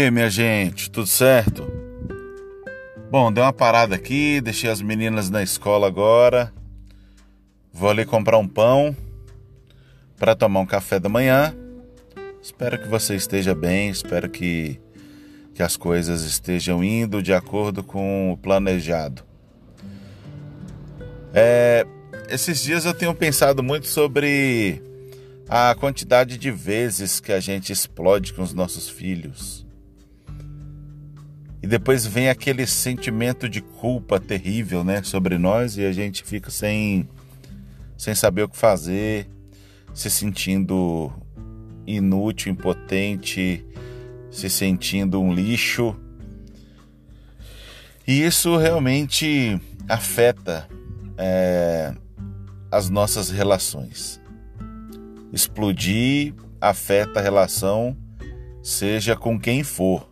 E minha gente, tudo certo? Bom, dei uma parada aqui, deixei as meninas na escola agora. Vou ali comprar um pão para tomar um café da manhã. Espero que você esteja bem, espero que, que as coisas estejam indo de acordo com o planejado. É, esses dias eu tenho pensado muito sobre a quantidade de vezes que a gente explode com os nossos filhos. E depois vem aquele sentimento de culpa terrível, né, sobre nós e a gente fica sem sem saber o que fazer, se sentindo inútil, impotente, se sentindo um lixo. E isso realmente afeta é, as nossas relações. Explodir afeta a relação, seja com quem for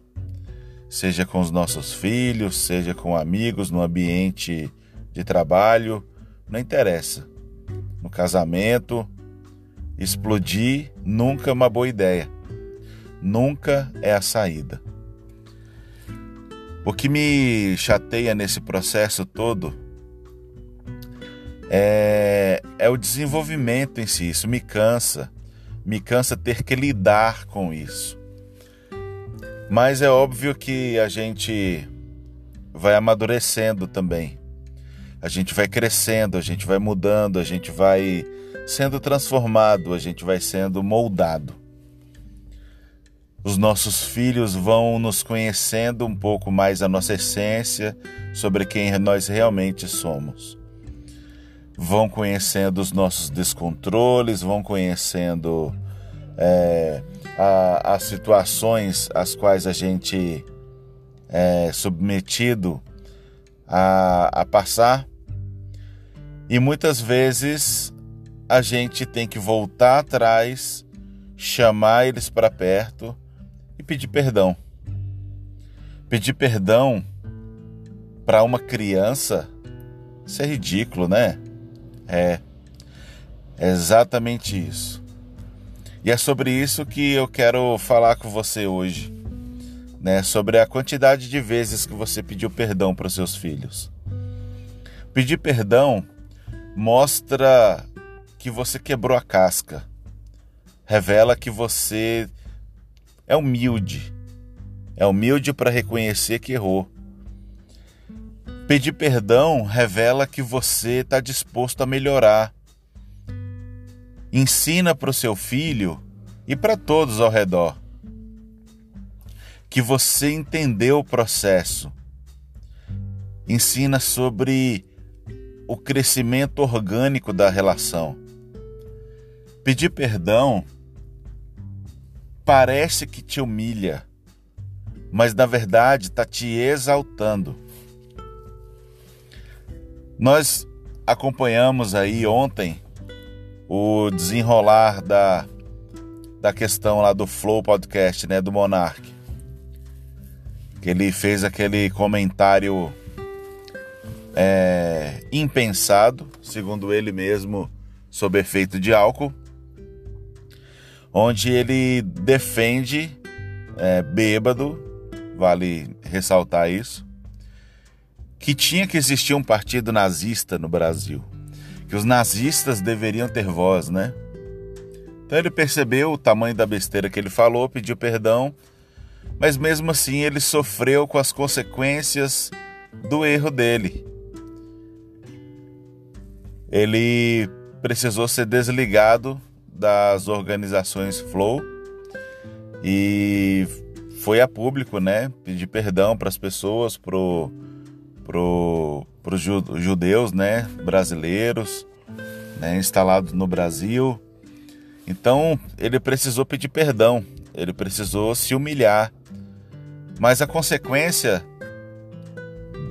seja com os nossos filhos, seja com amigos, no ambiente de trabalho, não interessa. No casamento, explodir nunca é uma boa ideia. Nunca é a saída. O que me chateia nesse processo todo é, é o desenvolvimento em si. Isso me cansa. Me cansa ter que lidar com isso. Mas é óbvio que a gente vai amadurecendo também. A gente vai crescendo, a gente vai mudando, a gente vai sendo transformado, a gente vai sendo moldado. Os nossos filhos vão nos conhecendo um pouco mais a nossa essência, sobre quem nós realmente somos. Vão conhecendo os nossos descontroles, vão conhecendo é, a, as situações às quais a gente é submetido a, a passar. E muitas vezes a gente tem que voltar atrás, chamar eles para perto e pedir perdão. Pedir perdão para uma criança, isso é ridículo, né? É, é exatamente isso. E é sobre isso que eu quero falar com você hoje, né? Sobre a quantidade de vezes que você pediu perdão para os seus filhos. Pedir perdão mostra que você quebrou a casca. Revela que você é humilde. É humilde para reconhecer que errou. Pedir perdão revela que você está disposto a melhorar Ensina para o seu filho e para todos ao redor que você entendeu o processo. Ensina sobre o crescimento orgânico da relação. Pedir perdão parece que te humilha, mas na verdade está te exaltando. Nós acompanhamos aí ontem o desenrolar da, da questão lá do Flow Podcast, né, do Monark. Que ele fez aquele comentário é, impensado, segundo ele mesmo, sob efeito de álcool, onde ele defende, é, bêbado, vale ressaltar isso, que tinha que existir um partido nazista no Brasil que os nazistas deveriam ter voz, né? Então ele percebeu o tamanho da besteira que ele falou, pediu perdão, mas mesmo assim ele sofreu com as consequências do erro dele. Ele precisou ser desligado das organizações Flow e foi a público, né? Pedir perdão para as pessoas, pro, pro para os judeus né, brasileiros né, instalados no Brasil. Então ele precisou pedir perdão, ele precisou se humilhar. Mas a consequência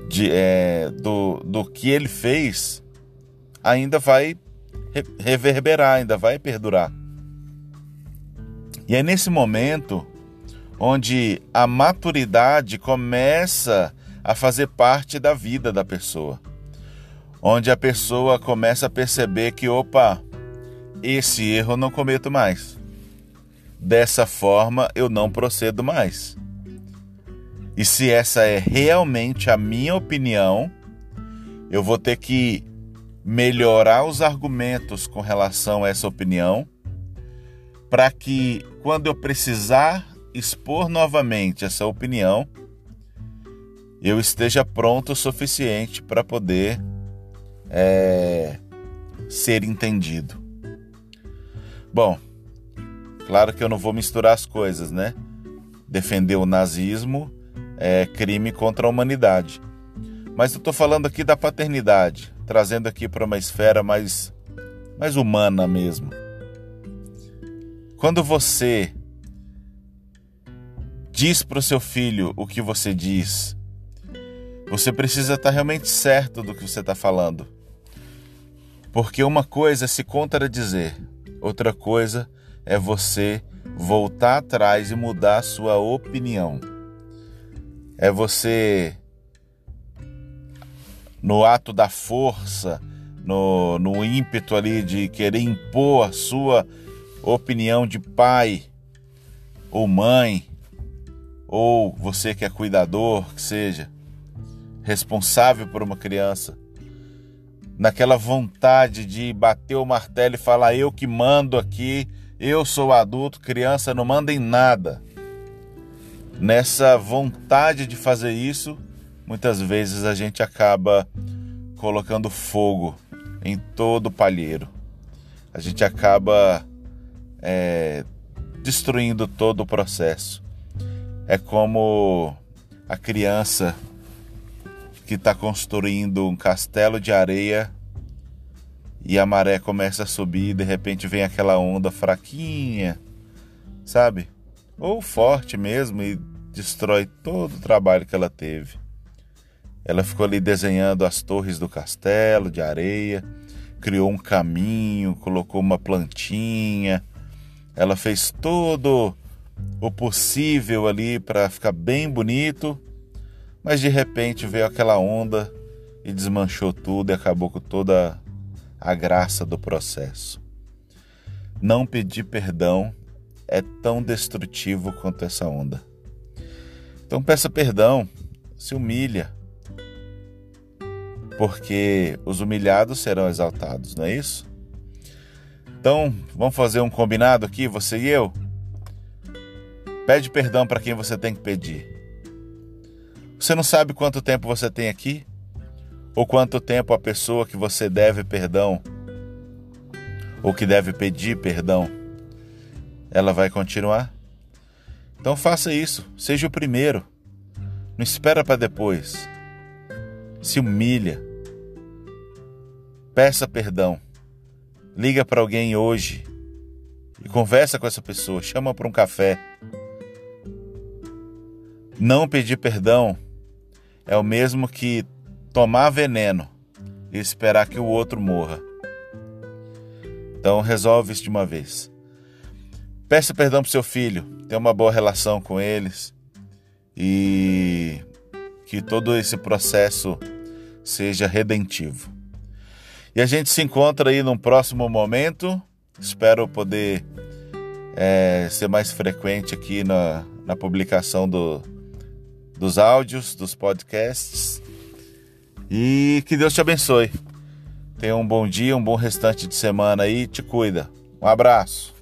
de, é, do, do que ele fez ainda vai reverberar, ainda vai perdurar. E é nesse momento onde a maturidade começa a fazer parte da vida da pessoa. Onde a pessoa começa a perceber que, opa, esse erro eu não cometo mais. Dessa forma eu não procedo mais. E se essa é realmente a minha opinião, eu vou ter que melhorar os argumentos com relação a essa opinião, para que quando eu precisar expor novamente essa opinião, eu esteja pronto o suficiente para poder é, ser entendido. Bom, claro que eu não vou misturar as coisas, né? Defender o nazismo é crime contra a humanidade. Mas eu estou falando aqui da paternidade, trazendo aqui para uma esfera mais, mais humana mesmo. Quando você diz para o seu filho o que você diz, você precisa estar tá realmente certo do que você está falando. Porque uma coisa é se contradizer, outra coisa é você voltar atrás e mudar a sua opinião. É você, no ato da força, no, no ímpeto ali de querer impor a sua opinião de pai ou mãe, ou você que é cuidador, que seja, responsável por uma criança, naquela vontade de bater o martelo e falar: eu que mando aqui, eu sou adulto, criança não manda em nada. Nessa vontade de fazer isso, muitas vezes a gente acaba colocando fogo em todo o palheiro. A gente acaba é, destruindo todo o processo. É como a criança que está construindo um castelo de areia e a maré começa a subir e de repente vem aquela onda fraquinha, sabe? Ou forte mesmo e destrói todo o trabalho que ela teve. Ela ficou ali desenhando as torres do castelo de areia, criou um caminho, colocou uma plantinha, ela fez todo o possível ali para ficar bem bonito mas de repente veio aquela onda e desmanchou tudo e acabou com toda a graça do processo. Não pedir perdão é tão destrutivo quanto essa onda. Então peça perdão, se humilha, porque os humilhados serão exaltados, não é isso? Então, vamos fazer um combinado aqui, você e eu? Pede perdão para quem você tem que pedir. Você não sabe quanto tempo você tem aqui? Ou quanto tempo a pessoa que você deve perdão ou que deve pedir perdão, ela vai continuar? Então faça isso, seja o primeiro. Não espera para depois. Se humilha. Peça perdão. Liga para alguém hoje e conversa com essa pessoa, chama para um café. Não pedir perdão é o mesmo que tomar veneno e esperar que o outro morra. Então resolve isso de uma vez. Peça perdão para seu filho, tenha uma boa relação com eles e que todo esse processo seja redentivo. E a gente se encontra aí num próximo momento. Espero poder é, ser mais frequente aqui na, na publicação do, dos áudios, dos podcasts. E que Deus te abençoe. Tenha um bom dia, um bom restante de semana aí. Te cuida. Um abraço.